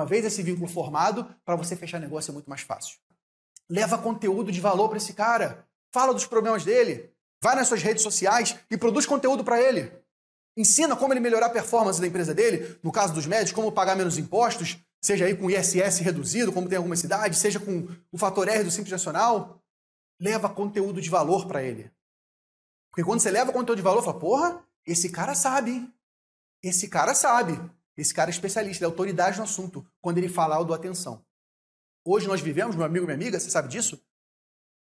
Uma vez esse vínculo formado, para você fechar negócio é muito mais fácil. Leva conteúdo de valor para esse cara. Fala dos problemas dele. Vai nas suas redes sociais e produz conteúdo para ele. Ensina como ele melhorar a performance da empresa dele, no caso dos médicos, como pagar menos impostos, seja aí com ISS reduzido, como tem algumas cidades, seja com o fator R do Simples Nacional. Leva conteúdo de valor para ele. Porque quando você leva conteúdo de valor, fala, porra, esse cara sabe, hein? Esse cara sabe. Esse cara é especialista, ele é autoridade no assunto. Quando ele fala, eu dou atenção. Hoje nós vivemos, meu amigo minha amiga, você sabe disso?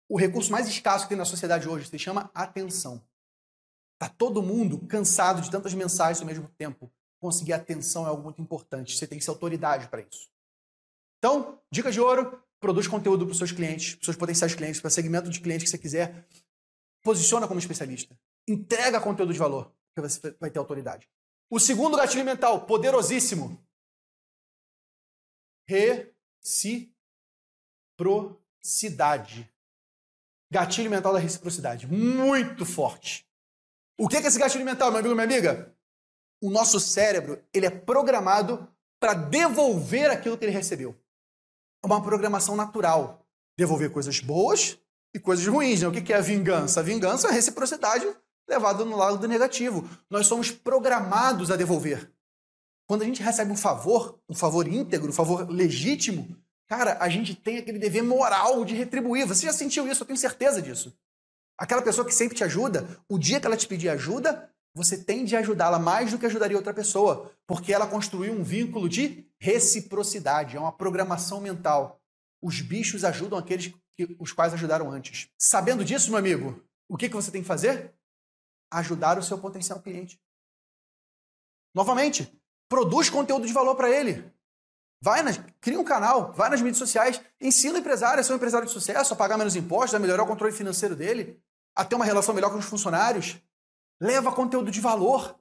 O recurso mais escasso que tem na sociedade hoje se chama atenção. Tá todo mundo cansado de tantas mensagens ao mesmo tempo. Conseguir atenção é algo muito importante. Você tem que ser autoridade para isso. Então, dica de ouro: produz conteúdo para os seus clientes, para os seus potenciais clientes, para o segmento de clientes que você quiser. Posiciona como especialista. Entrega conteúdo de valor, que você vai ter autoridade. O segundo gatilho mental, poderosíssimo. Reciprocidade. Gatilho mental da reciprocidade. Muito forte. O que é esse gatilho mental, meu amigo minha amiga? O nosso cérebro ele é programado para devolver aquilo que ele recebeu. É uma programação natural. Devolver coisas boas e coisas ruins. Né? O que é a vingança? A vingança é a reciprocidade levada no lado do negativo. Nós somos programados a devolver. Quando a gente recebe um favor, um favor íntegro, um favor legítimo, Cara, a gente tem aquele dever moral de retribuir. Você já sentiu isso, eu tenho certeza disso. Aquela pessoa que sempre te ajuda, o dia que ela te pedir ajuda, você tem de ajudá-la mais do que ajudaria outra pessoa, porque ela construiu um vínculo de reciprocidade, é uma programação mental. Os bichos ajudam aqueles que, os quais ajudaram antes. Sabendo disso, meu amigo, o que, que você tem que fazer? Ajudar o seu potencial cliente. Novamente, produz conteúdo de valor para ele. Vai nas, cria um canal, vai nas mídias sociais, ensina o empresário a ser um empresário de sucesso, a pagar menos impostos, a melhorar o controle financeiro dele, a ter uma relação melhor com os funcionários. Leva conteúdo de valor.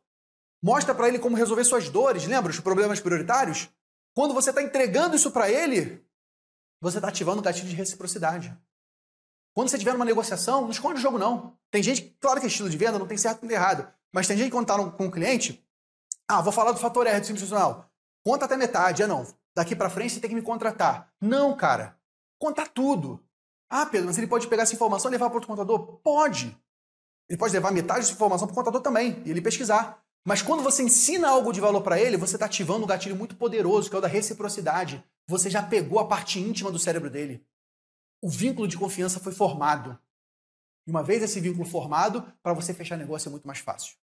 Mostra para ele como resolver suas dores, lembra os problemas prioritários? Quando você está entregando isso para ele, você está ativando o gatilho de reciprocidade. Quando você estiver numa negociação, não esconde o jogo, não. Tem gente, claro que é estilo de venda, não tem certo nem errado, mas tem gente que quando está com um cliente, ah, vou falar do fator R do simples Conta até metade. Ah, não daqui para frente você tem que me contratar. Não, cara. Contar tudo. Ah, Pedro, mas ele pode pegar essa informação e levar para outro contador? Pode. Ele pode levar metade dessa informação para o contador também e ele pesquisar. Mas quando você ensina algo de valor para ele, você está ativando um gatilho muito poderoso, que é o da reciprocidade. Você já pegou a parte íntima do cérebro dele. O vínculo de confiança foi formado. E uma vez esse vínculo formado, para você fechar negócio é muito mais fácil.